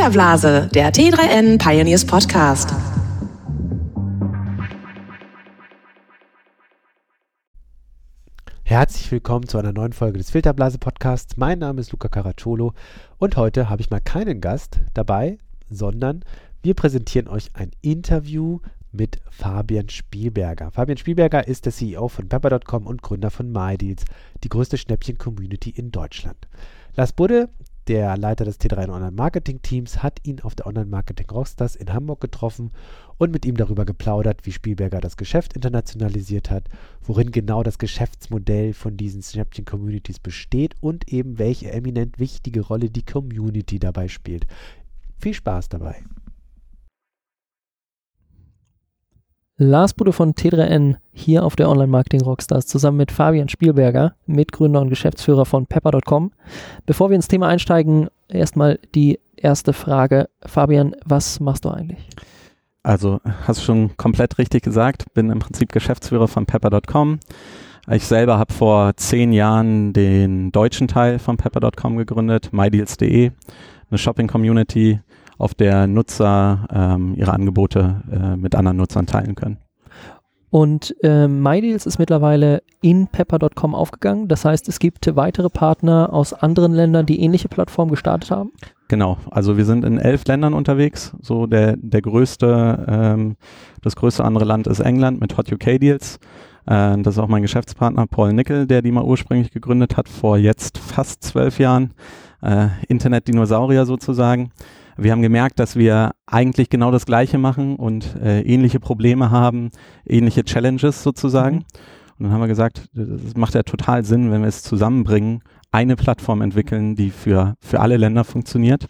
Filterblase, der T3N Pioneers Podcast. Herzlich willkommen zu einer neuen Folge des Filterblase Podcasts. Mein Name ist Luca Caracciolo und heute habe ich mal keinen Gast dabei, sondern wir präsentieren euch ein Interview mit Fabian Spielberger. Fabian Spielberger ist der CEO von Pepper.com und Gründer von MyDeals, die größte Schnäppchen-Community in Deutschland. Lars Budde, der Leiter des T3 Online Marketing Teams, hat ihn auf der Online Marketing Rockstars in Hamburg getroffen und mit ihm darüber geplaudert, wie Spielberger das Geschäft internationalisiert hat, worin genau das Geschäftsmodell von diesen Schnäppchen-Communities besteht und eben welche eminent wichtige Rolle die Community dabei spielt. Viel Spaß dabei. Lars Bude von T3N hier auf der Online-Marketing Rockstars zusammen mit Fabian Spielberger, Mitgründer und Geschäftsführer von Pepper.com. Bevor wir ins Thema einsteigen, erstmal die erste Frage. Fabian, was machst du eigentlich? Also, hast du schon komplett richtig gesagt, bin im Prinzip Geschäftsführer von Pepper.com. Ich selber habe vor zehn Jahren den deutschen Teil von Pepper.com gegründet, mydeals.de, eine Shopping-Community, auf der Nutzer ähm, ihre Angebote äh, mit anderen Nutzern teilen können. Und äh, MyDeals ist mittlerweile in Pepper.com aufgegangen. Das heißt, es gibt weitere Partner aus anderen Ländern, die ähnliche Plattformen gestartet haben. Genau, also wir sind in elf Ländern unterwegs. So der, der größte, ähm, das größte andere Land ist England mit Hot UK Deals. Äh, das ist auch mein Geschäftspartner Paul Nickel, der die mal ursprünglich gegründet hat vor jetzt fast zwölf Jahren. Äh, Internet-Dinosaurier sozusagen wir haben gemerkt, dass wir eigentlich genau das Gleiche machen und äh, ähnliche Probleme haben, ähnliche Challenges sozusagen. Mhm. Und dann haben wir gesagt, das macht ja total Sinn, wenn wir es zusammenbringen, eine Plattform entwickeln, die für, für alle Länder funktioniert.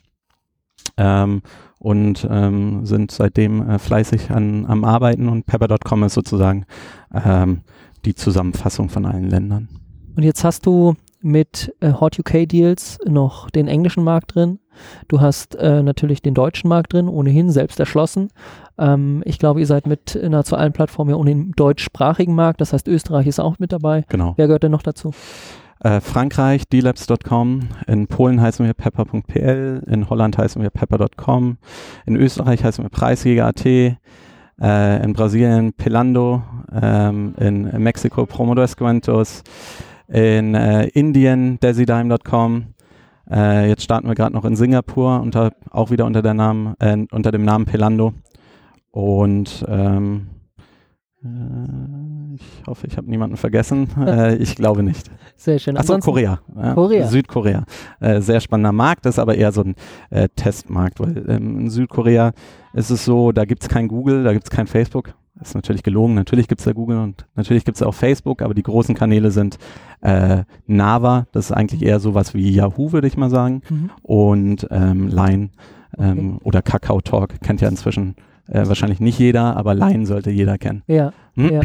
Ähm, und ähm, sind seitdem äh, fleißig an, am Arbeiten und Pepper.com ist sozusagen ähm, die Zusammenfassung von allen Ländern. Und jetzt hast du mit äh, Hot UK Deals noch den englischen Markt drin Du hast äh, natürlich den deutschen Markt drin, ohnehin selbst erschlossen. Ähm, ich glaube, ihr seid mit nahezu allen Plattformen ja ohnehin im deutschsprachigen Markt. Das heißt, Österreich ist auch mit dabei. Genau. Wer gehört denn noch dazu? Äh, Frankreich, dlabs.com, in Polen heißen wir pepper.pl, in Holland heißen wir pepper.com, in Österreich heißen wir preisjäger.at, äh, in Brasilien Pelando, ähm, in Mexiko Promo Descuentos, in äh, Indien desidime.com, äh, jetzt starten wir gerade noch in Singapur, unter, auch wieder unter, der Namen, äh, unter dem Namen Pelando. Und ähm, äh, ich hoffe, ich habe niemanden vergessen. Äh, ich glaube nicht. Sehr schön. Achso, Korea. Korea. Südkorea. Äh, sehr spannender Markt, das ist aber eher so ein äh, Testmarkt, weil ähm, in Südkorea ist es so, da gibt es kein Google, da gibt es kein Facebook. Das ist natürlich gelogen. Natürlich gibt es da Google und natürlich gibt es auch Facebook, aber die großen Kanäle sind äh, Nava, das ist eigentlich eher sowas wie Yahoo, würde ich mal sagen, mhm. und ähm, Line ähm, okay. oder Kakao Talk kennt ja inzwischen äh, wahrscheinlich nicht jeder, aber Line sollte jeder kennen. Ja. Hm? ja.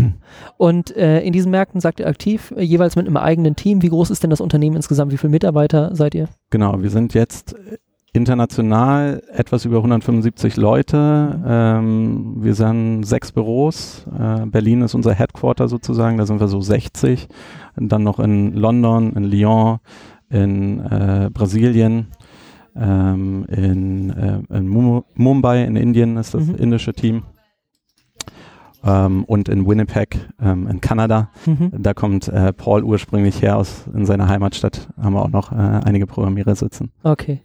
Und äh, in diesen Märkten sagt ihr aktiv, äh, jeweils mit einem eigenen Team. Wie groß ist denn das Unternehmen insgesamt? Wie viele Mitarbeiter seid ihr? Genau, wir sind jetzt international etwas über 175 Leute. Ähm, wir sind sechs Büros. Äh, Berlin ist unser Headquarter sozusagen, da sind wir so 60. Und dann noch in London, in Lyon, in äh, Brasilien, ähm, in, äh, in, Mumbai in Indien ist das mhm. indische Team. Ähm, und in Winnipeg ähm, in Kanada. Mhm. Da kommt äh, Paul ursprünglich her aus in seiner Heimatstadt. Haben wir auch noch äh, einige Programmierer sitzen. Okay.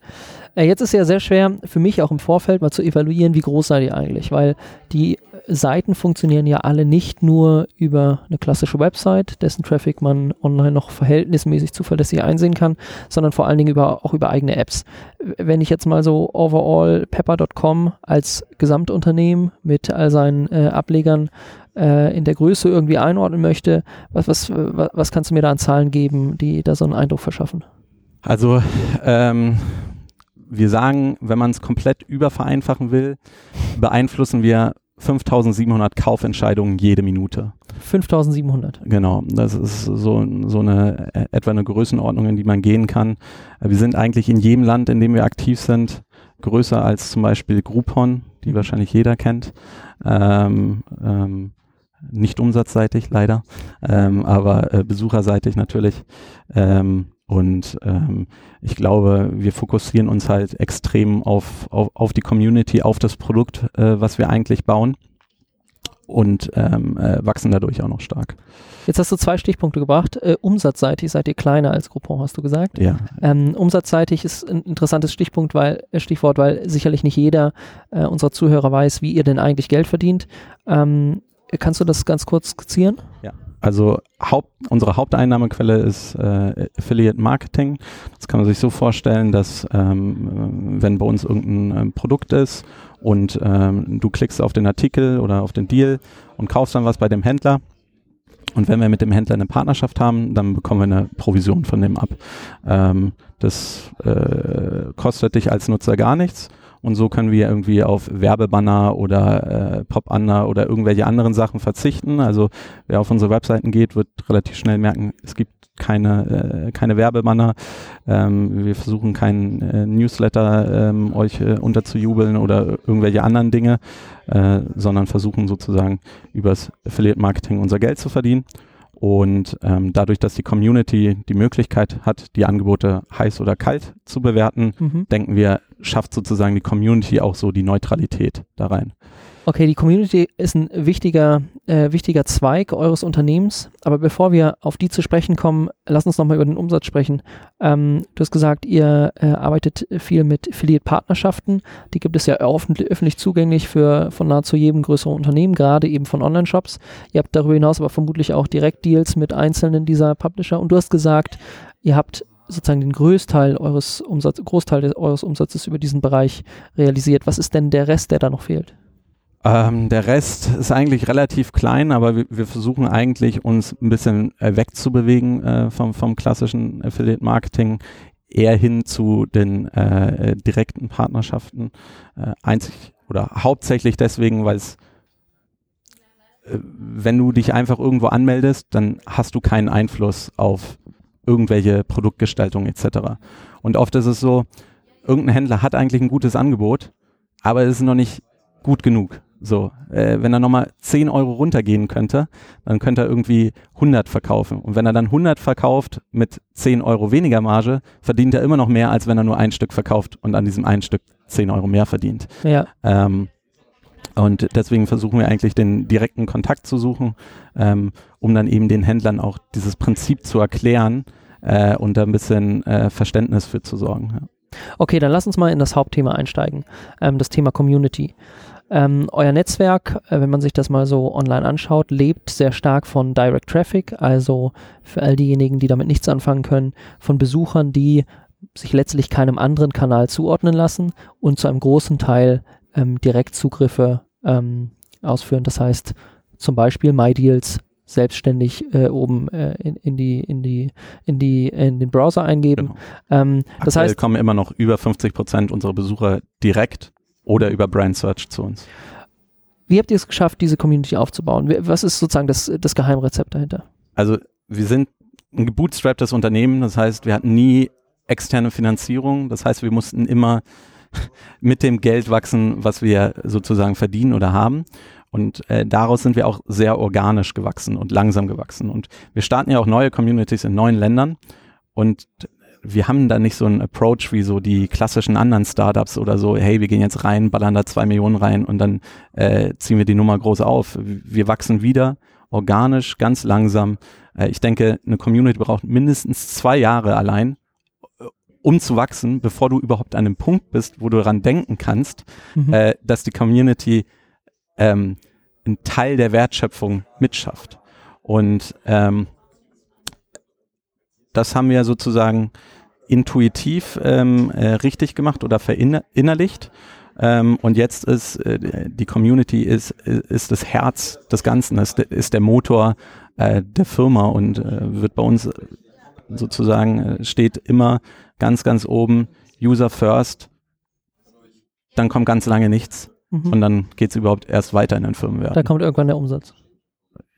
Äh, jetzt ist ja sehr schwer für mich auch im Vorfeld mal zu evaluieren, wie groß seid ihr eigentlich, weil die Seiten funktionieren ja alle nicht nur über eine klassische Website, dessen Traffic man online noch verhältnismäßig zuverlässig einsehen kann, sondern vor allen Dingen über, auch über eigene Apps. Wenn ich jetzt mal so overall pepper.com als Gesamtunternehmen mit all seinen äh, Ablegern äh, in der Größe irgendwie einordnen möchte, was, was, was kannst du mir da an Zahlen geben, die da so einen Eindruck verschaffen? Also ähm, wir sagen, wenn man es komplett übervereinfachen will, beeinflussen wir 5700 Kaufentscheidungen jede Minute. 5700. Genau, das ist so, so eine äh, etwa eine Größenordnung, in die man gehen kann. Wir sind eigentlich in jedem Land, in dem wir aktiv sind, größer als zum Beispiel Groupon, die wahrscheinlich jeder kennt. Ähm, ähm, nicht umsatzseitig leider, ähm, aber äh, besucherseitig natürlich. Ähm, Und ähm, ich glaube, wir fokussieren uns halt extrem auf, auf, auf die Community, auf das Produkt, äh, was wir eigentlich bauen und ähm, äh, wachsen dadurch auch noch stark. Jetzt hast du zwei Stichpunkte gebracht. Äh, umsatzseitig seid ihr kleiner als Groupon, hast du gesagt. Ja. Ähm, umsatzseitig ist ein interessantes Stichpunkt, weil, äh, Stichwort, weil sicherlich nicht jeder äh, unserer Zuhörer weiß, wie ihr denn eigentlich Geld verdient. Ähm, kannst du das ganz kurz skizzieren? Ja. Also Haupt, unsere Haupteinnahmequelle ist äh, Affiliate Marketing. Das kann man sich so vorstellen, dass ähm, wenn bei uns irgendein ähm, Produkt ist und ähm, du klickst auf den Artikel oder auf den Deal und kaufst dann was bei dem Händler. Und wenn wir mit dem Händler eine Partnerschaft haben, dann bekommen wir eine Provision von dem ab. Ähm, das äh, kostet dich als Nutzer gar nichts. Und so können wir irgendwie auf Werbebanner oder äh, Pop-Anner oder irgendwelche anderen Sachen verzichten. Also wer auf unsere Webseiten geht, wird relativ schnell merken, es gibt keine, äh, keine Werbebanner. Ähm, wir versuchen keinen äh, Newsletter ähm, euch äh, unterzujubeln oder irgendwelche anderen Dinge, äh, sondern versuchen sozusagen übers Affiliate Marketing unser Geld zu verdienen. Und ähm, dadurch, dass die Community die Möglichkeit hat, die Angebote heiß oder kalt zu bewerten, Mhm. denken wir, schafft sozusagen die Community auch so die Neutralität da rein. Okay, die Community ist ein wichtiger, äh, wichtiger Zweig eures Unternehmens. Aber bevor wir auf die zu sprechen kommen, lass uns nochmal über den Umsatz sprechen. Ähm, du hast gesagt, ihr äh, arbeitet viel mit Affiliate-Partnerschaften. Die gibt es ja öffentlich, zugänglich für von nahezu jedem größeren Unternehmen, gerade eben von Online-Shops. Ihr habt darüber hinaus aber vermutlich auch Direktdeals mit einzelnen dieser Publisher. Und du hast gesagt, ihr habt sozusagen den Großteil eures Umsatz, Großteil des, eures Umsatzes über diesen Bereich realisiert. Was ist denn der Rest, der da noch fehlt? Ähm, der Rest ist eigentlich relativ klein, aber wir, wir versuchen eigentlich uns ein bisschen äh, wegzubewegen äh, vom, vom klassischen Affiliate Marketing eher hin zu den äh, äh, direkten Partnerschaften. Äh, einzig oder hauptsächlich deswegen, weil es äh, wenn du dich einfach irgendwo anmeldest, dann hast du keinen Einfluss auf irgendwelche Produktgestaltung etc. Und oft ist es so, irgendein Händler hat eigentlich ein gutes Angebot, aber es ist noch nicht gut genug. So, äh, wenn er nochmal 10 Euro runtergehen könnte, dann könnte er irgendwie 100 verkaufen. Und wenn er dann 100 verkauft mit 10 Euro weniger Marge, verdient er immer noch mehr, als wenn er nur ein Stück verkauft und an diesem einen Stück 10 Euro mehr verdient. Ja. Ähm, und deswegen versuchen wir eigentlich den direkten Kontakt zu suchen, ähm, um dann eben den Händlern auch dieses Prinzip zu erklären äh, und da ein bisschen äh, Verständnis für zu sorgen. Ja. Okay, dann lass uns mal in das Hauptthema einsteigen, ähm, das Thema Community. Ähm, euer Netzwerk, äh, wenn man sich das mal so online anschaut, lebt sehr stark von Direct Traffic, also für all diejenigen, die damit nichts anfangen können, von Besuchern, die sich letztlich keinem anderen Kanal zuordnen lassen und zu einem großen Teil ähm, Direktzugriffe ähm, ausführen. Das heißt zum Beispiel MyDeals selbstständig äh, oben äh, in, in, die, in, die, in, die, in den Browser eingeben. Genau. Ähm, das heißt, kommen immer noch über 50 Prozent unserer Besucher direkt oder über Brand Search zu uns. Wie habt ihr es geschafft, diese Community aufzubauen? Was ist sozusagen das, das Geheimrezept dahinter? Also wir sind ein gebootstrapptes Unternehmen, das heißt, wir hatten nie externe Finanzierung, das heißt, wir mussten immer mit dem Geld wachsen, was wir sozusagen verdienen oder haben. Und äh, daraus sind wir auch sehr organisch gewachsen und langsam gewachsen. Und wir starten ja auch neue Communities in neuen Ländern. Und wir haben da nicht so einen Approach wie so die klassischen anderen Startups oder so, hey, wir gehen jetzt rein, ballern da zwei Millionen rein und dann äh, ziehen wir die Nummer groß auf. Wir wachsen wieder organisch, ganz langsam. Äh, ich denke, eine Community braucht mindestens zwei Jahre allein, äh, um zu wachsen, bevor du überhaupt an einem Punkt bist, wo du daran denken kannst, Mhm. äh, dass die Community ähm, einen Teil der Wertschöpfung mitschafft. Und ähm, das haben wir sozusagen intuitiv ähm, äh, richtig gemacht oder verinnerlicht. Ähm, und jetzt ist äh, die Community ist, ist das Herz des Ganzen, ist, ist der Motor äh, der Firma und äh, wird bei uns sozusagen äh, steht immer ganz, ganz oben User first. Dann kommt ganz lange nichts Mhm. und dann geht es überhaupt erst weiter in den Firmenwert. Da kommt irgendwann der Umsatz.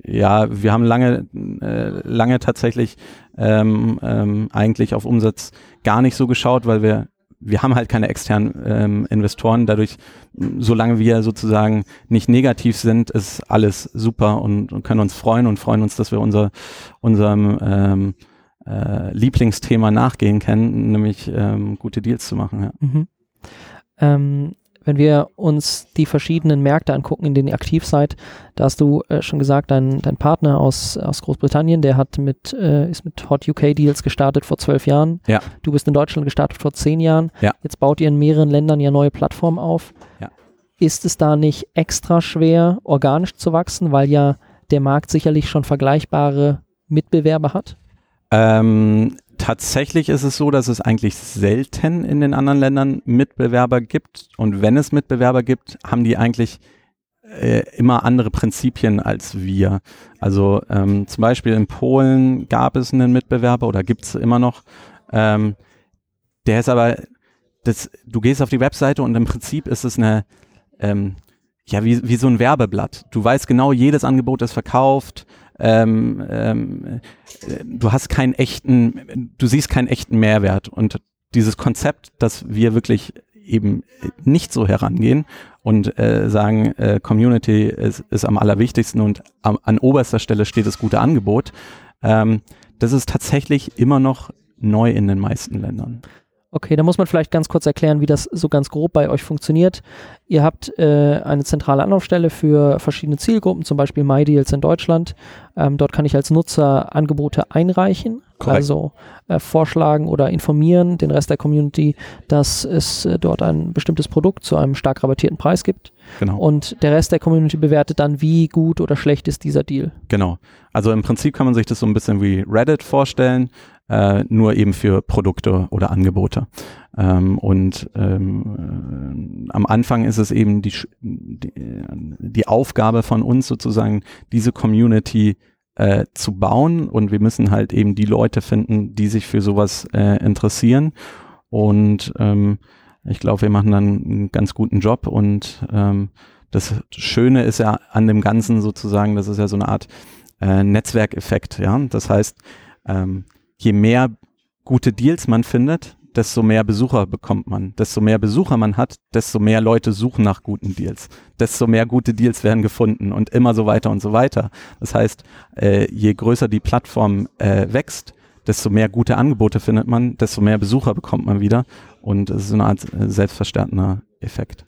Ja, wir haben lange, äh, lange tatsächlich ähm, ähm, eigentlich auf Umsatz gar nicht so geschaut, weil wir wir haben halt keine externen ähm, Investoren. Dadurch, solange wir sozusagen nicht negativ sind, ist alles super und, und können uns freuen und freuen uns, dass wir unser, unserem ähm, äh, Lieblingsthema nachgehen können, nämlich ähm, gute Deals zu machen. Ja. Mhm. Ähm, wenn wir uns die verschiedenen Märkte angucken, in denen ihr aktiv seid, da hast du äh, schon gesagt, dein, dein Partner aus, aus Großbritannien, der hat mit, äh, ist mit Hot UK Deals gestartet vor zwölf Jahren. Ja. Du bist in Deutschland gestartet vor zehn Jahren. Ja. Jetzt baut ihr in mehreren Ländern ja neue Plattformen auf. Ja. Ist es da nicht extra schwer, organisch zu wachsen, weil ja der Markt sicherlich schon vergleichbare Mitbewerber hat? Ähm, tatsächlich ist es so, dass es eigentlich selten in den anderen Ländern Mitbewerber gibt. Und wenn es Mitbewerber gibt, haben die eigentlich äh, immer andere Prinzipien als wir. Also ähm, zum Beispiel in Polen gab es einen Mitbewerber oder gibt es immer noch. Ähm, der ist aber, das, du gehst auf die Webseite und im Prinzip ist es eine, ähm, ja, wie, wie so ein Werbeblatt. Du weißt genau, jedes Angebot ist verkauft. Ähm, ähm, du hast keinen echten, du siehst keinen echten Mehrwert. Und dieses Konzept, dass wir wirklich eben nicht so herangehen und äh, sagen, äh, Community ist, ist am allerwichtigsten und am, an oberster Stelle steht das gute Angebot, ähm, das ist tatsächlich immer noch neu in den meisten Ländern. Okay, da muss man vielleicht ganz kurz erklären, wie das so ganz grob bei euch funktioniert. Ihr habt äh, eine zentrale Anlaufstelle für verschiedene Zielgruppen, zum Beispiel MyDeals in Deutschland. Ähm, dort kann ich als Nutzer Angebote einreichen, Korrekt. also äh, vorschlagen oder informieren den Rest der Community, dass es äh, dort ein bestimmtes Produkt zu einem stark rabattierten Preis gibt. Genau. Und der Rest der Community bewertet dann, wie gut oder schlecht ist dieser Deal. Genau. Also im Prinzip kann man sich das so ein bisschen wie Reddit vorstellen, äh, nur eben für Produkte oder Angebote. Ähm, und ähm, äh, am Anfang ist es eben die, die, die Aufgabe von uns sozusagen, diese Community äh, zu bauen und wir müssen halt eben die Leute finden, die sich für sowas äh, interessieren. Und ähm, ich glaube, wir machen dann einen ganz guten Job und ähm, das Schöne ist ja an dem Ganzen sozusagen, das ist ja so eine Art äh, Netzwerkeffekt, ja. Das heißt, ähm, je mehr gute Deals man findet, desto mehr Besucher bekommt man. Desto mehr Besucher man hat, desto mehr Leute suchen nach guten Deals. Desto mehr gute Deals werden gefunden und immer so weiter und so weiter. Das heißt, äh, je größer die Plattform äh, wächst, desto mehr gute Angebote findet man, desto mehr Besucher bekommt man wieder. Und es ist eine Art äh, selbstverstärkender Effekt.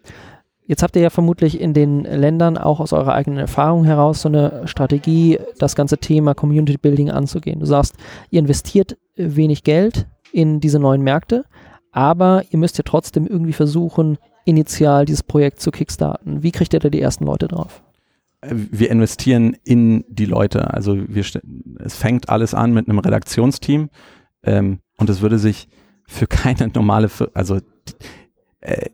Jetzt habt ihr ja vermutlich in den Ländern auch aus eurer eigenen Erfahrung heraus so eine Strategie, das ganze Thema Community Building anzugehen. Du sagst, ihr investiert wenig Geld in diese neuen Märkte, aber ihr müsst ja trotzdem irgendwie versuchen, initial dieses Projekt zu kickstarten. Wie kriegt ihr da die ersten Leute drauf? Äh, Wir investieren in die Leute. Also wir, es fängt alles an mit einem Redaktionsteam ähm, und es würde sich für keine normale, also äh,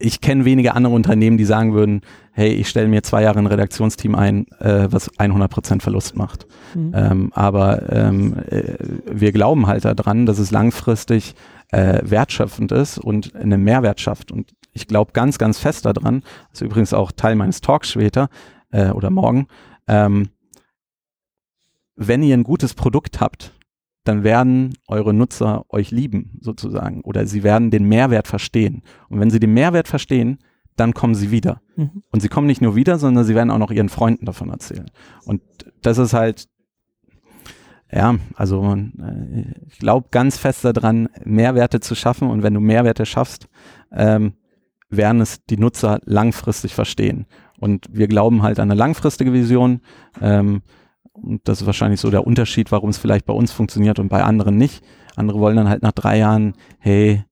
ich kenne wenige andere Unternehmen, die sagen würden, hey, ich stelle mir zwei Jahre ein Redaktionsteam ein, äh, was 100% Verlust macht. Mhm. Ähm, aber ähm, äh, wir glauben halt daran, dass es langfristig äh, wertschöpfend ist und einen Mehrwert schafft. Und ich glaube ganz, ganz fest daran, das ist übrigens auch Teil meines Talks später äh, oder morgen, ähm, wenn ihr ein gutes Produkt habt, dann werden eure Nutzer euch lieben, sozusagen, oder sie werden den Mehrwert verstehen. Und wenn sie den Mehrwert verstehen, dann kommen sie wieder. Mhm. Und sie kommen nicht nur wieder, sondern sie werden auch noch ihren Freunden davon erzählen. Und das ist halt, ja, also äh, ich glaube ganz fest daran, Mehrwerte zu schaffen. Und wenn du Mehrwerte schaffst, ähm, werden es die Nutzer langfristig verstehen. Und wir glauben halt an eine langfristige Vision. Ähm, und das ist wahrscheinlich so der Unterschied, warum es vielleicht bei uns funktioniert und bei anderen nicht. Andere wollen dann halt nach drei Jahren, hey,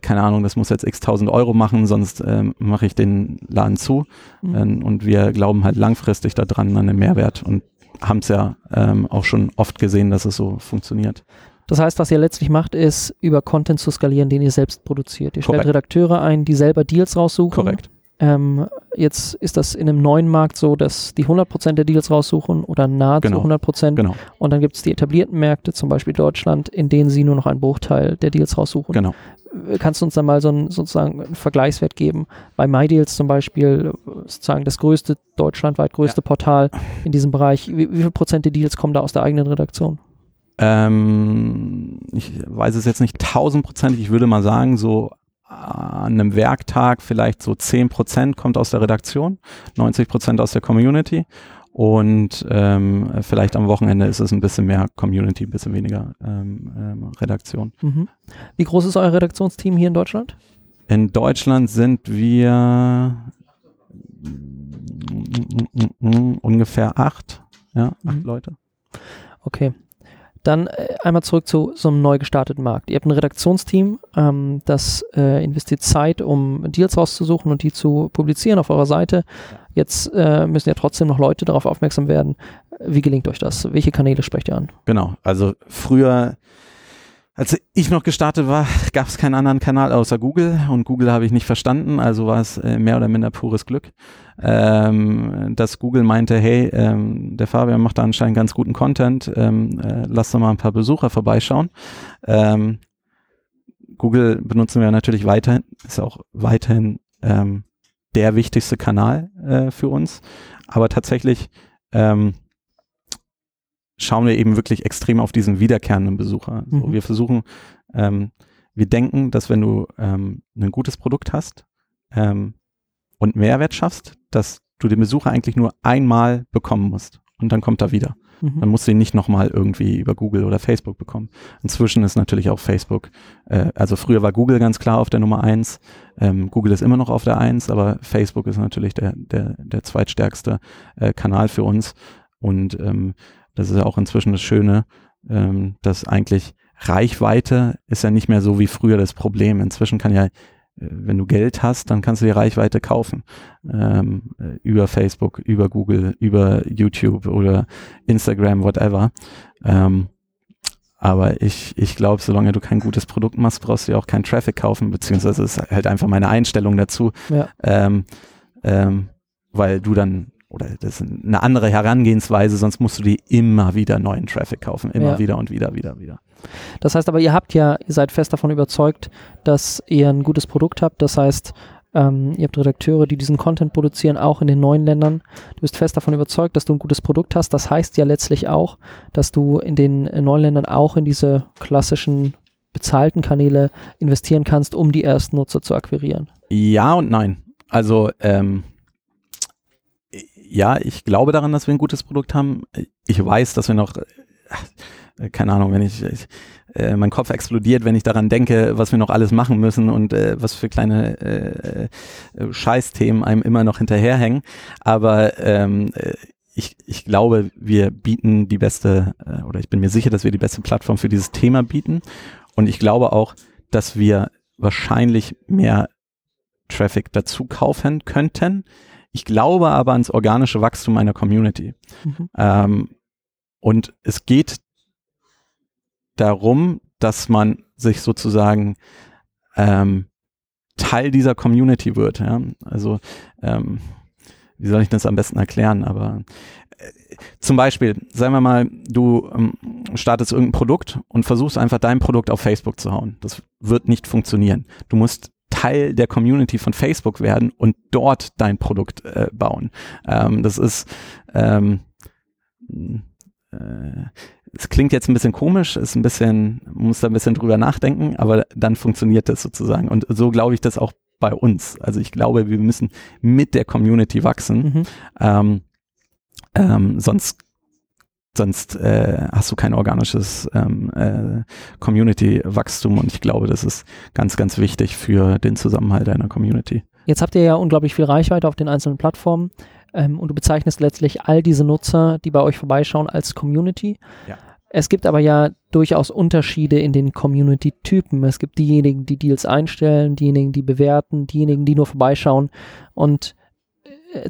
keine Ahnung, das muss jetzt x tausend Euro machen, sonst ähm, mache ich den Laden zu. Mhm. Ähm, und wir glauben halt langfristig daran an den Mehrwert und haben es ja ähm, auch schon oft gesehen, dass es so funktioniert. Das heißt, was ihr letztlich macht, ist über Content zu skalieren, den ihr selbst produziert. Ihr stellt Korrekt. Redakteure ein, die selber Deals raussuchen. Korrekt. Ähm, jetzt ist das in einem neuen Markt so, dass die 100% der Deals raussuchen oder nahezu Genau. 100%. Genau, Und dann gibt es die etablierten Märkte, zum Beispiel Deutschland, in denen sie nur noch einen Bruchteil der Deals raussuchen. genau. Äh, Kannst du uns dann mal so einen, sozusagen einen Vergleichswert geben? Bei MyDeals zum Beispiel, äh, sozusagen das größte, deutschlandweit größte Portal in diesem Bereich. Wie, wie viel Prozent der Deals kommen da aus der eigenen Redaktion? Ähm, ich weiß es jetzt nicht tausendprozentig, ich würde mal sagen, so an einem Werktag vielleicht so 10 Prozent kommt aus der Redaktion, 90 Prozent aus der Community und ähm, vielleicht am Wochenende ist es ein bisschen mehr Community, ein bisschen weniger ähm, ähm, Redaktion. Mhm. Wie groß ist euer Redaktionsteam hier in Deutschland? In Deutschland sind wir ungefähr acht, ja, acht Mhm. Leute. Okay. Dann äh, einmal zurück zu so einem neu gestarteten Markt. Ihr habt ein Redaktionsteam, ähm, das äh, investiert Zeit, um Deals rauszusuchen und die zu publizieren auf eurer Seite. Jetzt äh, müssen ja trotzdem noch Leute darauf aufmerksam werden. Wie gelingt euch das? Welche Kanäle sprecht ihr an? Genau, also früher, als ich noch gestartet war, gab es keinen anderen Kanal außer Google und Google habe ich nicht verstanden, also war es äh, mehr oder minder pures Glück, ähm, dass Google meinte, hey, ähm, der Fabian macht da anscheinend ganz guten Content, ähm, äh, lass doch mal ein paar Besucher vorbeischauen. Ähm, Google benutzen wir natürlich weiterhin, ist auch weiterhin ähm, der wichtigste Kanal äh, für uns, aber tatsächlich ähm, schauen wir eben wirklich extrem auf diesen wiederkehrenden Besucher. So, Mhm. wir versuchen, ähm, wir denken, dass wenn du ähm, ein gutes Produkt hast ähm, und Mehrwert schaffst, dass du den Besucher eigentlich nur einmal bekommen musst und dann kommt er wieder. Dann Mhm. musst du ihn nicht nochmal irgendwie über Google oder Facebook bekommen. Inzwischen ist natürlich auch Facebook, äh, also früher war Google ganz klar auf der Nummer eins. Ähm, Google ist immer noch auf der eins, aber Facebook ist natürlich der, der, der zweitstärkste äh, Kanal für uns. Und ähm, das ist ja auch inzwischen das Schöne, ähm, dass eigentlich Reichweite ist ja nicht mehr so wie früher das Problem. Inzwischen kann ja, äh, wenn du Geld hast, dann kannst du dir Reichweite kaufen. Ähm, äh, über Facebook, über Google, über YouTube oder Instagram, whatever. Ähm, aber ich, ich glaube, solange du kein gutes Produkt machst, brauchst du ja auch keinen Traffic kaufen, beziehungsweise ist halt einfach meine Einstellung dazu. Ja. Ähm, ähm, weil du dann, oder das ist eine andere Herangehensweise, sonst musst du dir immer wieder neuen Traffic kaufen. Immer Ja. wieder und wieder, wieder, wieder. Das heißt aber, ihr habt ja, ihr seid fest davon überzeugt, dass ihr ein gutes Produkt habt. Das heißt, ähm, ihr habt Redakteure, die diesen Content produzieren, auch in den neuen Ländern. Du bist fest davon überzeugt, dass du ein gutes Produkt hast. Das heißt ja letztlich auch, dass du in den neuen Ländern auch in diese klassischen bezahlten Kanäle investieren kannst, um die ersten Nutzer zu akquirieren. Ja und nein. Also, ähm, ja, ich glaube daran, dass wir ein gutes Produkt haben. Ich weiß, dass wir noch, äh, keine Ahnung, wenn ich, ich äh, mein Kopf explodiert, wenn ich daran denke, was wir noch alles machen müssen und äh, was für kleine äh, äh, Scheißthemen einem immer noch hinterherhängen. Aber ähm, äh, ich, ich glaube, wir bieten die beste, äh, oder ich bin mir sicher, dass wir die beste Plattform für dieses Thema bieten. Und ich glaube auch, dass wir wahrscheinlich mehr Traffic dazu kaufen könnten. Ich glaube aber ans organische Wachstum einer Community. Mhm. Ähm, und es geht darum, dass man sich sozusagen ähm, Teil dieser Community wird. Ja? Also ähm, wie soll ich das am besten erklären? Aber äh, zum Beispiel, sagen wir mal, du ähm, startest irgendein Produkt und versuchst einfach dein Produkt auf Facebook zu hauen. Das wird nicht funktionieren. Du musst Teil der Community von Facebook werden und dort dein Produkt äh, bauen. Ähm, das ist ähm, äh, es klingt jetzt ein bisschen komisch, ist ein bisschen, man muss da ein bisschen drüber nachdenken, aber dann funktioniert das sozusagen. Und so glaube ich das auch bei uns. Also ich glaube, wir müssen mit der Community wachsen. Mhm. Ähm, ähm, sonst sonst äh, hast du kein organisches ähm, äh, Community-Wachstum und ich glaube, das ist ganz, ganz wichtig für den Zusammenhalt einer Community. Jetzt habt ihr ja unglaublich viel Reichweite auf den einzelnen Plattformen ähm, und du bezeichnest letztlich all diese Nutzer, die bei euch vorbeischauen, als Community. Ja. Es gibt aber ja durchaus Unterschiede in den Community-Typen. Es gibt diejenigen, die Deals einstellen, diejenigen, die bewerten, diejenigen, die nur vorbeischauen. Und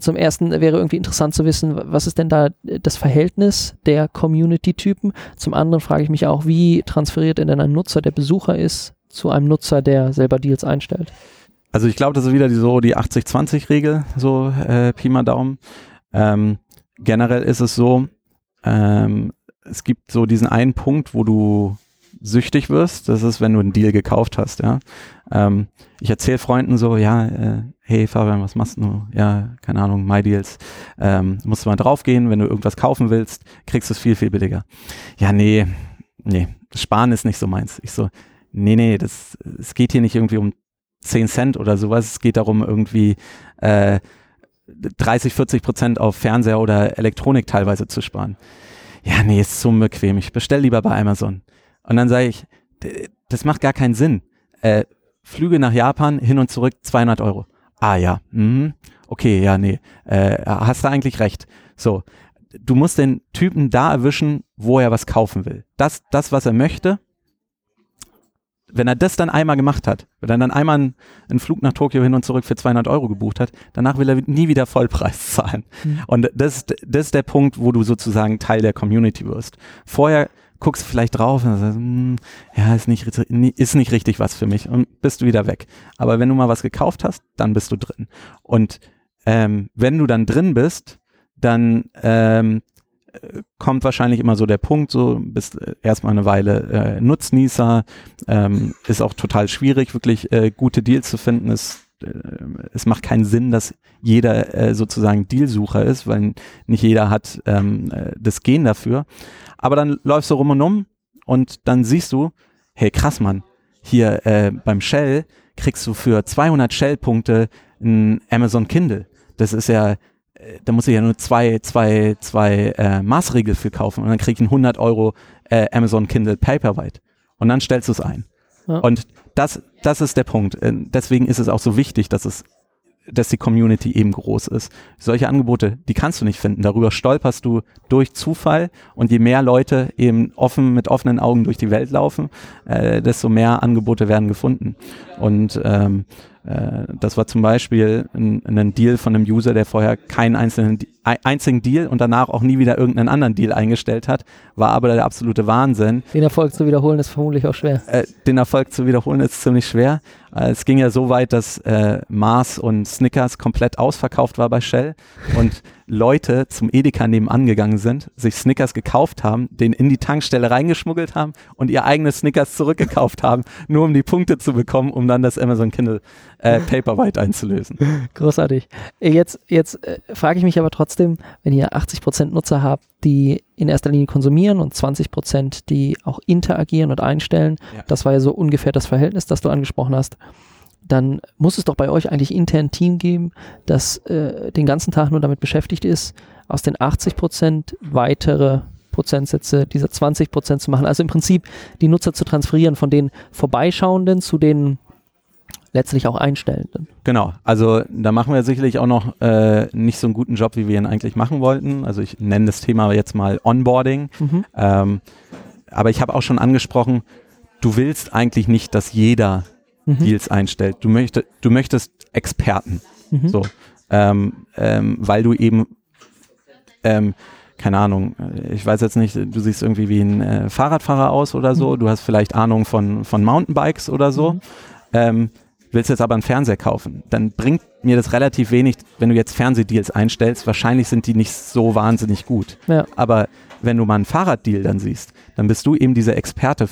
zum ersten wäre irgendwie interessant zu wissen, was ist denn da das Verhältnis der Community-Typen? Zum anderen frage ich mich auch, wie transferiert denn ein Nutzer, der Besucher ist, zu einem Nutzer, der selber Deals einstellt? Also ich glaube, das ist wieder die, so die 80-20-Regel, so äh, Pi mal Daumen. Ähm, generell ist es so, ähm, es gibt so diesen einen Punkt, wo du süchtig wirst. Das ist, wenn du einen Deal gekauft hast, ja. Ähm, ich erzähle Freunden so, ja, äh, hey Fabian, was machst du? Ja, keine Ahnung, My Deals. Ähm, musst du mal draufgehen, wenn du irgendwas kaufen willst, kriegst du es viel, viel billiger. Ja, nee, nee, Sparen ist nicht so meins. Ich so, nee, nee, das, es geht hier nicht irgendwie um 10 Cent oder sowas. Es geht darum, irgendwie äh, 30, 40 Prozent auf Fernseher oder Elektronik teilweise zu sparen. Ja, nee, ist so bequem. Ich bestell lieber bei Amazon. Und dann sage ich, das macht gar keinen Sinn. Äh, Flüge nach Japan hin und zurück 200 Euro. Ah ja, mhm. okay, ja, nee, äh, hast du eigentlich recht. So, du musst den Typen da erwischen, wo er was kaufen will. Das, das was er möchte. Wenn er das dann einmal gemacht hat, wenn er dann einmal einen, einen Flug nach Tokio hin und zurück für 200 Euro gebucht hat, danach will er nie wieder Vollpreis zahlen. Mhm. Und das, ist- das ist der Punkt, wo du sozusagen Teil der Community wirst. Vorher guckst du vielleicht drauf und sagst, hm, ja, ist nicht, ist nicht richtig was für mich und bist du wieder weg. Aber wenn du mal was gekauft hast, dann bist du drin. Und ähm, wenn du dann drin bist, dann ähm, äh, kommt wahrscheinlich immer so der Punkt, so bist äh, erstmal eine Weile äh, Nutznießer, ähm, ist auch total schwierig, wirklich äh, gute Deals zu finden. Es, äh, es macht keinen Sinn, dass jeder äh, sozusagen Dealsucher ist, weil nicht jeder hat ähm, äh, das Gen dafür. Aber dann läufst du rum und um und dann siehst du, hey krass Mann, hier äh, beim Shell kriegst du für 200 Shell-Punkte ein Amazon Kindle. Das ist ja, da muss ich ja nur zwei, zwei, zwei äh, Maßregel für kaufen und dann krieg ich ein 100 Euro äh, Amazon Kindle Paperwhite. Und dann stellst du es ein. Ja. Und das, das ist der Punkt. Äh, Deswegen ist es auch so wichtig, dass es dass die Community eben groß ist. Solche Angebote, die kannst du nicht finden. Darüber stolperst du durch Zufall und je mehr Leute eben offen mit offenen Augen durch die Welt laufen, äh, desto mehr Angebote werden gefunden. Und ähm, äh, das war zum Beispiel ein, ein Deal von einem User, der vorher keinen einzelnen, ein- einzigen Deal und danach auch nie wieder irgendeinen anderen Deal eingestellt hat, war aber der absolute Wahnsinn. Den Erfolg zu wiederholen ist vermutlich auch schwer. Äh, den Erfolg zu wiederholen ist ziemlich schwer. Äh, es ging ja so weit, dass äh, Mars und Snickers komplett ausverkauft war bei Shell und Leute zum Edeka nebenan gegangen sind, sich Snickers gekauft haben, den in die Tankstelle reingeschmuggelt haben und ihr eigenes Snickers zurückgekauft haben, nur um die Punkte zu bekommen, um dann das Amazon Kindle äh, Paperwhite einzulösen. Großartig. Äh, Jetzt, jetzt äh, frage ich mich aber trotzdem, wenn ihr 80% Nutzer habt, die in erster Linie konsumieren und 20%, die auch interagieren und einstellen, Ja. das war ja so ungefähr das Verhältnis, das du angesprochen hast, dann muss es doch bei euch eigentlich intern ein Team geben, das äh, den ganzen Tag nur damit beschäftigt ist, aus den 80% weitere Prozentsätze dieser 20% zu machen. Also im Prinzip die Nutzer zu transferieren von den Vorbeischauenden zu den letztlich auch Einstellenden. Genau, also da machen wir sicherlich auch noch äh, nicht so einen guten Job, wie wir ihn eigentlich machen wollten. Also ich nenne das Thema jetzt mal Onboarding. Mhm. Ähm, aber ich habe auch schon angesprochen, du willst eigentlich nicht, dass jeder Mhm. Deals einstellt. Du, möchte, du möchtest Experten, Mhm. so, ähm, ähm, weil du eben, ähm, keine Ahnung, ich weiß jetzt nicht, du siehst irgendwie wie ein äh, Fahrradfahrer aus oder so, Mhm. du hast vielleicht Ahnung von, von Mountainbikes oder so, Mhm. ähm, willst jetzt aber einen Fernseher kaufen, dann bringt mir das relativ wenig, wenn du jetzt Fernsehdeals einstellst, wahrscheinlich sind die nicht so wahnsinnig gut. Ja. Aber wenn du mal einen Fahrraddeal dann siehst, dann bist du eben dieser Experte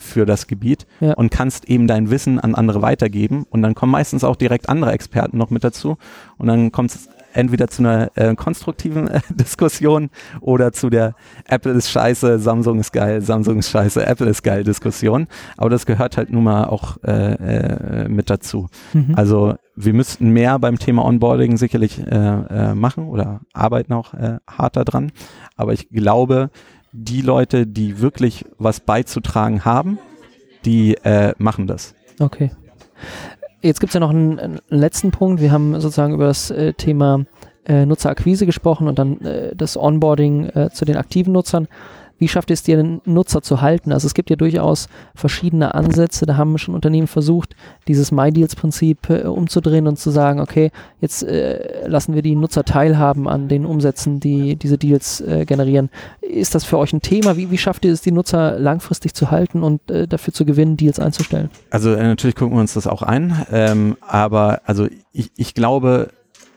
für das Gebiet Ja. und kannst eben dein Wissen an andere weitergeben. Und dann kommen meistens auch direkt andere Experten noch mit dazu. Und dann kommt es entweder zu einer äh, konstruktiven äh, Diskussion oder zu der Apple ist scheiße, Samsung ist geil, Samsung ist scheiße, Apple ist geil Diskussion. Aber das gehört halt nun mal auch äh, äh, mit dazu. Mhm. Also wir müssten mehr beim Thema Onboarding sicherlich äh, äh, machen oder arbeiten auch hart daran. Aber ich glaube, die Leute, die wirklich was beizutragen haben, die äh, machen das. Okay. Jetzt gibt es ja noch einen, einen letzten Punkt. Wir haben sozusagen über das äh, Thema äh, Nutzerakquise gesprochen und dann äh, das Onboarding äh, zu den aktiven Nutzern. Wie schafft ihr es dir, den Nutzer zu halten? Also es gibt ja durchaus verschiedene Ansätze. Da haben schon Unternehmen versucht, dieses MyDeals-Prinzip äh, umzudrehen und zu sagen, okay, jetzt äh, lassen wir die Nutzer teilhaben an den Umsätzen, die diese Deals äh, generieren. Ist das für euch ein Thema? Wie, wie schafft ihr es, die Nutzer langfristig zu halten und äh, dafür zu gewinnen, Deals einzustellen? Also äh, natürlich gucken wir uns das auch ein, ähm, aber also ich, ich glaube,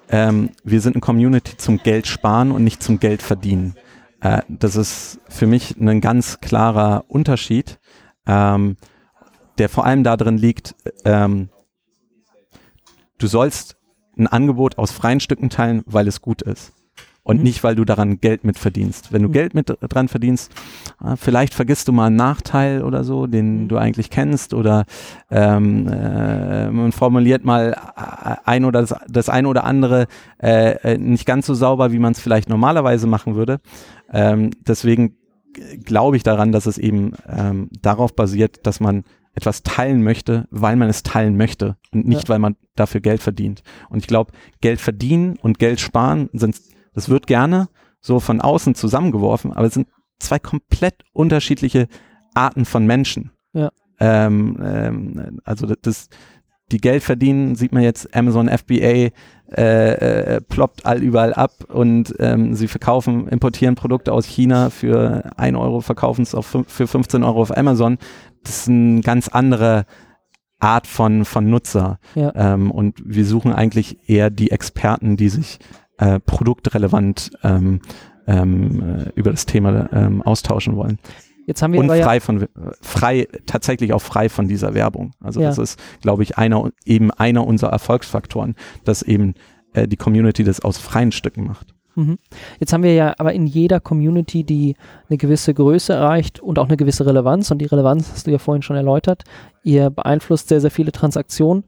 ähm, wir sind eine Community zum Geld sparen und nicht zum Geld verdienen. Äh, das ist für mich ein ganz klarer Unterschied, ähm, der vor allem darin liegt, ähm, du sollst ein Angebot aus freien Stücken teilen, weil es gut ist. und Mhm. nicht, weil du daran Geld mit verdienst. Wenn du Mhm. Geld mit dran verdienst, äh, vielleicht vergisst du mal einen Nachteil oder so, den Mhm. du eigentlich kennst oder ähm, äh, man formuliert mal äh, ein oder das, das eine oder andere äh, äh, nicht ganz so sauber, wie man es vielleicht normalerweise machen würde. Ähm, deswegen glaube ich daran, dass es eben ähm, darauf basiert, dass man etwas teilen möchte, weil man es teilen möchte und nicht, weil man dafür Geld verdient. Und ich glaube, Geld verdienen und Geld sparen sind, das wird gerne so von außen zusammengeworfen, aber es sind zwei komplett unterschiedliche Arten von Menschen. Ja. Ähm, ähm, also das, das, die Geld verdienen, sieht man jetzt Amazon FBA äh, äh, ploppt all überall ab und ähm, sie verkaufen, importieren Produkte aus China für 1 Euro, verkaufen es auf für 15 Euro auf Amazon. Das ist eine ganz andere Art von, von Nutzer. Ja. Ähm, und wir suchen eigentlich eher die Experten, die sich äh, produktrelevant ähm, ähm, äh, über das Thema ähm, austauschen wollen. Jetzt haben wir Und ja, frei von äh, frei, tatsächlich auch frei von dieser Werbung. Also Ja. das ist, glaube ich, einer eben einer unserer Erfolgsfaktoren, dass eben äh, die Community das aus freien Stücken macht. Mhm. Jetzt haben wir ja aber in jeder Community, die eine gewisse Größe erreicht und auch eine gewisse Relevanz, und die Relevanz hast du ja vorhin schon erläutert, ihr beeinflusst sehr, sehr viele Transaktionen,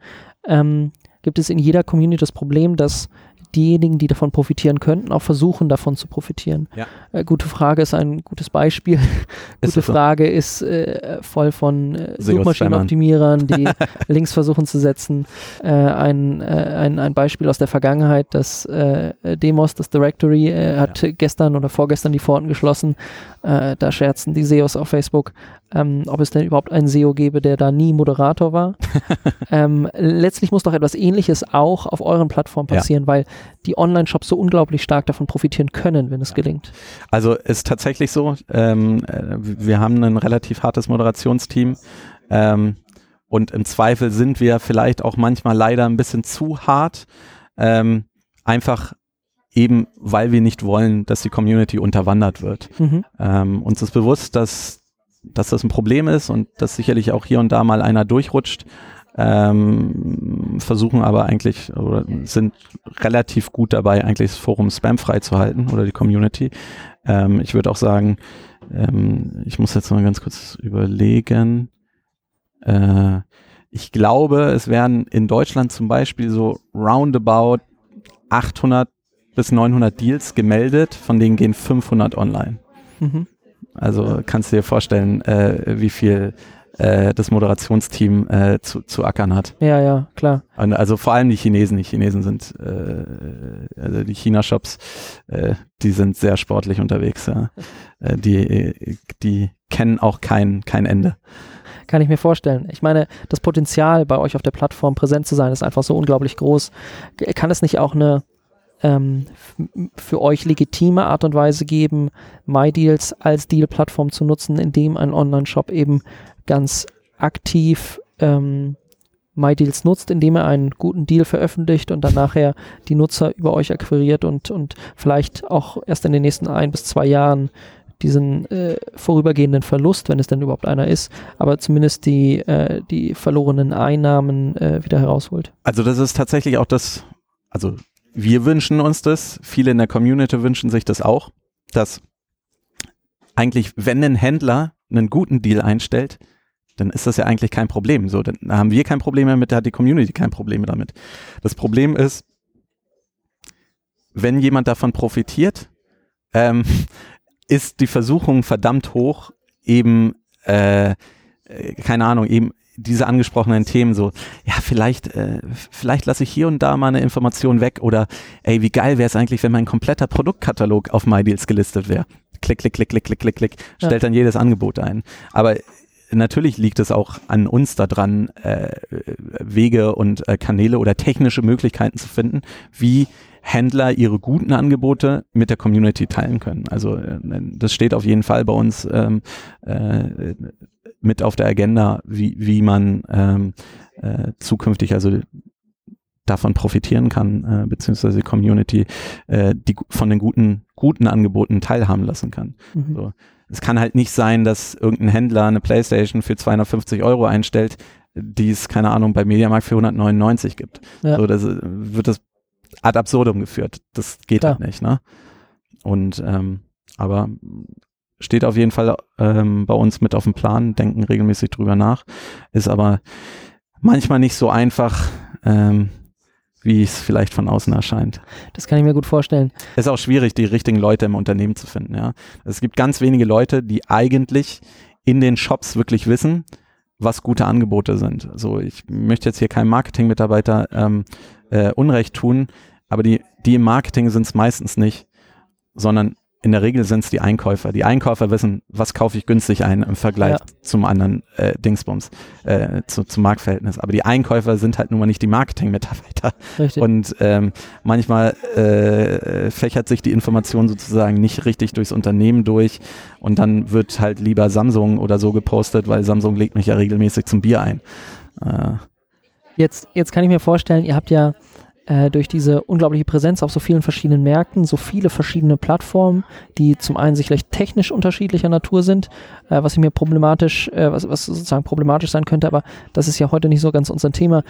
ähm, gibt es in jeder Community das Problem, dass diejenigen, die davon profitieren könnten, auch versuchen, davon zu profitieren. Ja. Äh, gute Frage ist ein gutes Beispiel. Ist gute so? Frage ist äh, voll von äh. Suchmaschinenoptimierern, die Links versuchen zu setzen. Äh, ein, äh, ein, ein Beispiel aus der Vergangenheit, das äh, Demos, das Directory, hat gestern oder vorgestern die Pforten geschlossen. Da scherzen die SEOs auf Facebook, ähm, ob es denn überhaupt einen SEO gäbe, der da nie Moderator war. ähm, letztlich muss doch etwas Ähnliches auch auf euren Plattformen Ja. passieren, weil die Online-Shops so unglaublich stark davon profitieren können, wenn es gelingt. Also ist tatsächlich so. Ähm, äh, wir haben ein relativ hartes Moderationsteam. Ähm, und im Zweifel sind wir vielleicht auch manchmal leider ein bisschen zu hart. Ähm, einfach eben, weil wir nicht wollen, dass die Community unterwandert wird. Mhm. Ähm, uns ist bewusst, dass, dass das ein Problem ist und dass sicherlich auch hier und da mal einer durchrutscht. Ähm, versuchen aber eigentlich oder sind relativ gut dabei, eigentlich das Forum spamfrei zu halten oder die Community. Ähm, ich würde auch sagen, ähm, ich muss jetzt mal ganz kurz überlegen. Äh, ich glaube, es werden in Deutschland zum Beispiel so roundabout 800 bis 900 Deals gemeldet, von denen gehen 500 online. Mhm. Also kannst du dir vorstellen, äh, wie viel äh, das Moderationsteam äh, zu, zu ackern hat. Ja, ja, klar. Und also vor allem die Chinesen. Die Chinesen sind, äh, also die China-Shops, äh, die sind sehr sportlich unterwegs. Ja. Äh, die, die kennen auch kein, kein Ende. Kann ich mir vorstellen. Ich meine, das Potenzial bei euch auf der Plattform präsent zu sein, ist einfach so unglaublich groß. Kann es nicht auch eine ähm, für euch legitime Art und Weise geben, MyDeals als Deal-Plattform zu nutzen, indem ein Online-Shop eben ganz aktiv ähm, MyDeals nutzt, indem er einen guten Deal veröffentlicht und dann nachher die Nutzer über euch akquiriert und, und vielleicht auch erst in den nächsten ein bis zwei Jahren diesen äh, vorübergehenden Verlust, wenn es denn überhaupt einer ist, aber zumindest die, äh, die verlorenen Einnahmen äh, wieder herausholt. Also das ist tatsächlich auch das, also wir wünschen uns das, viele in der Community wünschen sich das auch, dass eigentlich, wenn ein Händler einen guten Deal einstellt, dann ist das ja eigentlich kein Problem. So, dann haben wir kein Problem damit, da hat die Community kein Problem damit. Das Problem ist, wenn jemand davon profitiert, ähm, ist die Versuchung verdammt hoch, eben, äh, äh, keine Ahnung, eben diese angesprochenen Themen so, ja, vielleicht, äh, vielleicht lasse ich hier und da mal eine Information weg oder ey, wie geil wäre es eigentlich, wenn mein kompletter Produktkatalog auf MyDeals gelistet wäre. Klick, klick, klick, klick, klick, klick, klick, Ja. stellt dann jedes Angebot ein. Aber natürlich liegt es auch an uns daran, äh, Wege und äh, Kanäle oder technische Möglichkeiten zu finden, wie Händler ihre guten Angebote mit der Community teilen können. Also äh, das steht auf jeden Fall bei uns ähm, äh, mit auf der Agenda, wie, wie man ähm, äh, zukünftig also davon profitieren kann, äh, beziehungsweise die Community äh, die von den guten, guten Angeboten teilhaben lassen kann. Mhm. So. Es kann halt nicht sein, dass irgendein Händler eine Playstation für 250 Euro einstellt, die es, keine Ahnung, bei Mediamarkt für 199 gibt. Ja. So, das äh, wird das ad absurdum geführt. Das geht Klar. halt nicht, ne? und ähm, aber steht auf jeden Fall ähm, bei uns mit auf dem Plan, denken regelmäßig drüber nach, ist aber manchmal nicht so einfach, ähm, wie es vielleicht von außen erscheint. Das kann ich mir gut vorstellen. Es ist auch schwierig, die richtigen Leute im Unternehmen zu finden. Ja, es gibt ganz wenige Leute, die eigentlich in den Shops wirklich wissen, was gute Angebote sind. Also ich möchte jetzt hier keinem Marketing-Mitarbeiter ähm, äh, Unrecht tun, aber die, die im Marketing sind es meistens nicht, sondern in der Regel sind es die Einkäufer. Die Einkäufer wissen, was kaufe ich günstig ein im Vergleich ja. zum anderen äh, Dingsbums, äh, zu, zum Marktverhältnis. Aber die Einkäufer sind halt nun mal nicht die Marketing-Mitarbeiter. Und ähm, manchmal äh, fächert sich die Information sozusagen nicht richtig durchs Unternehmen durch und dann wird halt lieber Samsung oder so gepostet, weil Samsung legt mich ja regelmäßig zum Bier ein. Äh. Jetzt, jetzt kann ich mir vorstellen, ihr habt ja äh, durch diese unglaubliche Präsenz auf so vielen verschiedenen Märkten, so viele verschiedene Plattformen, die zum einen sicherlich technisch unterschiedlicher Natur sind, äh, was mir problematisch, äh, was, was sozusagen problematisch sein könnte, aber das ist ja heute nicht so ganz unser Thema.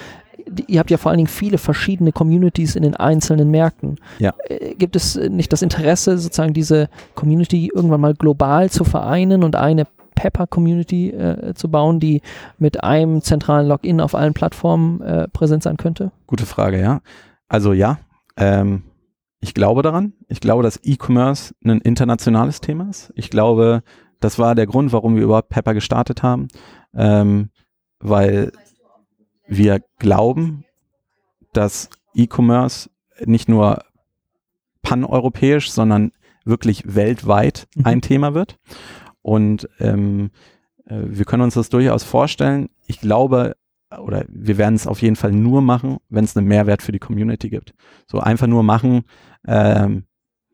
Ihr habt ja vor allen Dingen viele verschiedene Communities in den einzelnen Märkten. Ja. Äh, gibt es nicht das Interesse, sozusagen diese Community irgendwann mal global zu vereinen und eine Pepper-Community äh, zu bauen, die mit einem zentralen Login auf allen Plattformen äh, präsent sein könnte? Gute Frage, ja. Also ja, ähm, ich glaube daran. Ich glaube, dass E-Commerce ein internationales Thema ist. Ich glaube, das war der Grund, warum wir überhaupt Pepper gestartet haben, ähm, weil wir glauben, dass E-Commerce nicht nur paneuropäisch, sondern wirklich weltweit mhm. ein Thema wird. Und ähm, äh, wir können uns das durchaus vorstellen. Ich glaube, oder wir werden es auf jeden Fall nur machen, wenn es einen Mehrwert für die Community gibt. So einfach nur machen, ähm,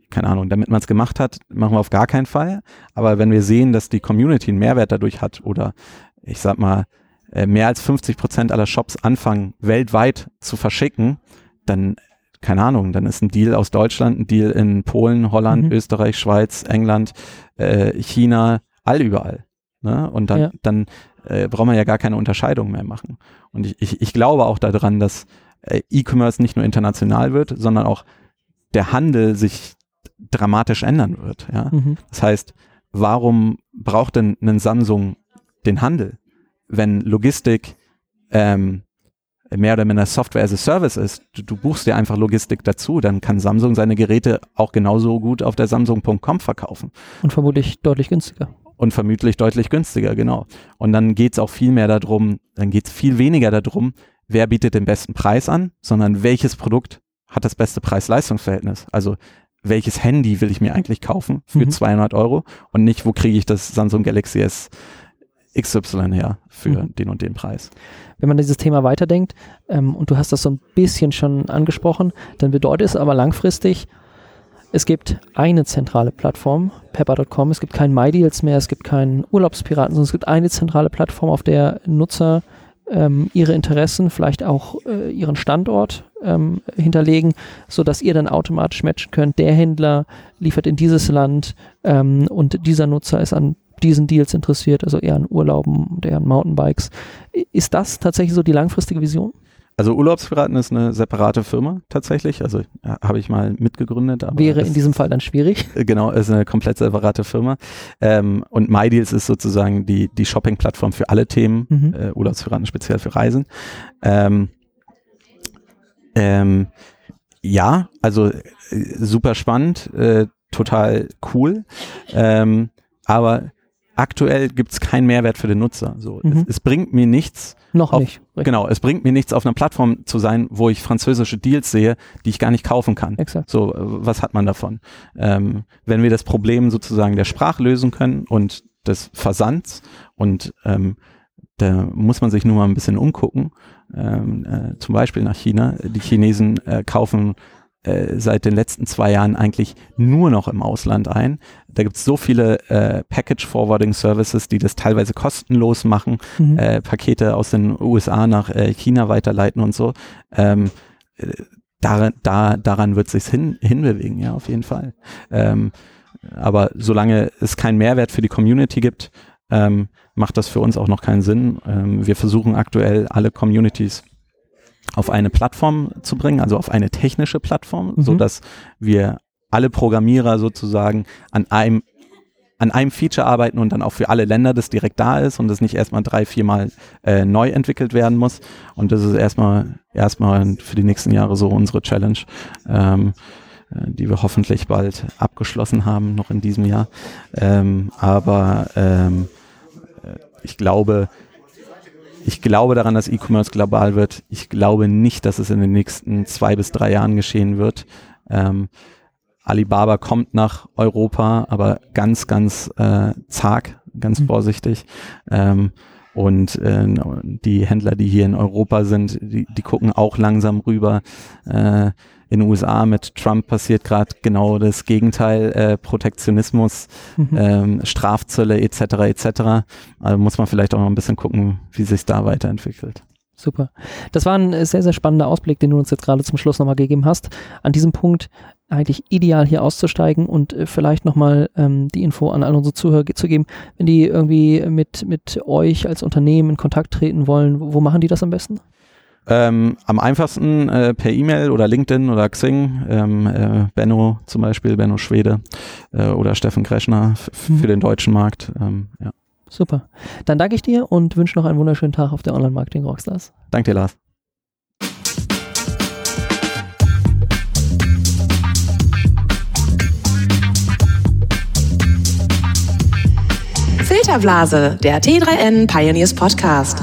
keine Ahnung, damit man es gemacht hat, machen wir auf gar keinen Fall. Aber wenn wir sehen, dass die Community einen Mehrwert dadurch hat oder ich sag mal, äh, mehr als 50 Prozent aller Shops anfangen, weltweit zu verschicken, dann keine Ahnung, dann ist ein Deal aus Deutschland, ein Deal in Polen, Holland, mhm. Österreich, Schweiz, England, äh, China, all überall. Ne? Und dann, ja. dann äh, braucht man ja gar keine Unterscheidung mehr machen. Und ich, ich, ich glaube auch daran, dass äh, E-Commerce nicht nur international wird, sondern auch der Handel sich dramatisch ändern wird. Ja? Mhm. Das heißt, warum braucht denn ein Samsung den Handel, wenn Logistik ähm, mehr oder minder Software as a Service ist, du, du, buchst dir einfach Logistik dazu, dann kann Samsung seine Geräte auch genauso gut auf der Samsung.com verkaufen. Und vermutlich deutlich günstiger. Und vermutlich deutlich günstiger, genau. Und dann geht es auch viel mehr darum, dann geht es viel weniger darum, wer bietet den besten Preis an, sondern welches Produkt hat das beste Preis-Leistungs-Verhältnis. Also welches Handy will ich mir eigentlich kaufen für mhm. 200 Euro und nicht, wo kriege ich das Samsung Galaxy S XY her für mhm. den und den Preis. Wenn man dieses Thema weiterdenkt, ähm, und du hast das so ein bisschen schon angesprochen, dann bedeutet es aber langfristig, es gibt eine zentrale Plattform, pepper.com, es gibt keinen MyDeals mehr, es gibt keinen Urlaubspiraten, sondern es gibt eine zentrale Plattform, auf der Nutzer ähm, ihre Interessen, vielleicht auch äh, ihren Standort ähm, hinterlegen, sodass ihr dann automatisch matchen könnt. Der Händler liefert in dieses Land ähm, und dieser Nutzer ist an diesen Deals interessiert, also eher an Urlauben und eher an Mountainbikes. Ist das tatsächlich so die langfristige Vision? Also Urlaubspiraten ist eine separate Firma tatsächlich. Also ja, habe ich mal mitgegründet. Wäre in diesem Fall dann schwierig. Äh, genau, ist eine komplett separate Firma. Ähm, und MyDeals ist sozusagen die, die Shopping-Plattform für alle Themen. Mhm. Äh, Urlaubspiraten speziell für Reisen. Ähm, ähm, ja, also äh, super spannend, äh, total cool. Ähm, aber aktuell gibt es keinen Mehrwert für den Nutzer. So, mhm. es, es, bringt mir nichts. Noch auf, nicht. Richtig. Genau, es bringt mir nichts, auf einer Plattform zu sein, wo ich französische Deals sehe, die ich gar nicht kaufen kann. Exakt. So, was hat man davon? Ähm, wenn wir das Problem sozusagen der Sprache lösen können und des Versands und ähm, da muss man sich nur mal ein bisschen umgucken. Ähm, äh, zum Beispiel nach China. Die Chinesen äh, kaufen äh, seit den letzten zwei Jahren eigentlich nur noch im Ausland ein. Da gibt es so viele äh, Package Forwarding Services, die das teilweise kostenlos machen, mhm. äh, Pakete aus den USA nach äh, China weiterleiten und so. Ähm, äh, daran, da, daran wird sich hin, hinbewegen, ja, auf jeden Fall. Ähm, aber solange es keinen Mehrwert für die Community gibt, ähm, macht das für uns auch noch keinen Sinn. Ähm, wir versuchen aktuell alle Communities auf eine Plattform zu bringen, also auf eine technische Plattform, mhm. so dass wir alle Programmierer sozusagen an einem an einem Feature arbeiten und dann auch für alle Länder das direkt da ist und das nicht erstmal drei, viermal äh, neu entwickelt werden muss. Und das ist erstmal erstmal für die nächsten Jahre so unsere Challenge, ähm, äh, die wir hoffentlich bald abgeschlossen haben, noch in diesem Jahr. Ähm, aber ähm, äh, ich glaube, ich glaube daran, dass E-Commerce global wird. Ich glaube nicht, dass es in den nächsten zwei bis drei Jahren geschehen wird. Ähm, Alibaba kommt nach Europa, aber ganz, ganz äh, zag, ganz mhm. vorsichtig. Ähm, und äh, die Händler, die hier in Europa sind, die, die gucken auch langsam rüber. Äh, in den USA mit Trump passiert gerade genau das Gegenteil, äh, Protektionismus, mhm. ähm, Strafzölle etc. etc. Also muss man vielleicht auch noch ein bisschen gucken, wie sich da weiterentwickelt. Super. Das war ein sehr, sehr spannender Ausblick, den du uns jetzt gerade zum Schluss nochmal gegeben hast. An diesem Punkt eigentlich ideal hier auszusteigen und äh, vielleicht nochmal ähm, die Info an all unsere Zuhörer zu geben, wenn die irgendwie mit, mit euch als Unternehmen in Kontakt treten wollen, wo, wo machen die das am besten? Ähm, am einfachsten äh, per E-Mail oder LinkedIn oder Xing. Ähm, äh, Benno zum Beispiel, Benno Schwede äh, oder Steffen Kreschner mhm. für den deutschen Markt. Ähm, ja. Super. Dann danke ich dir und wünsche noch einen wunderschönen Tag auf der Online-Marketing Rockstars. Danke dir, Lars. Filterblase, der T3N Pioneers Podcast.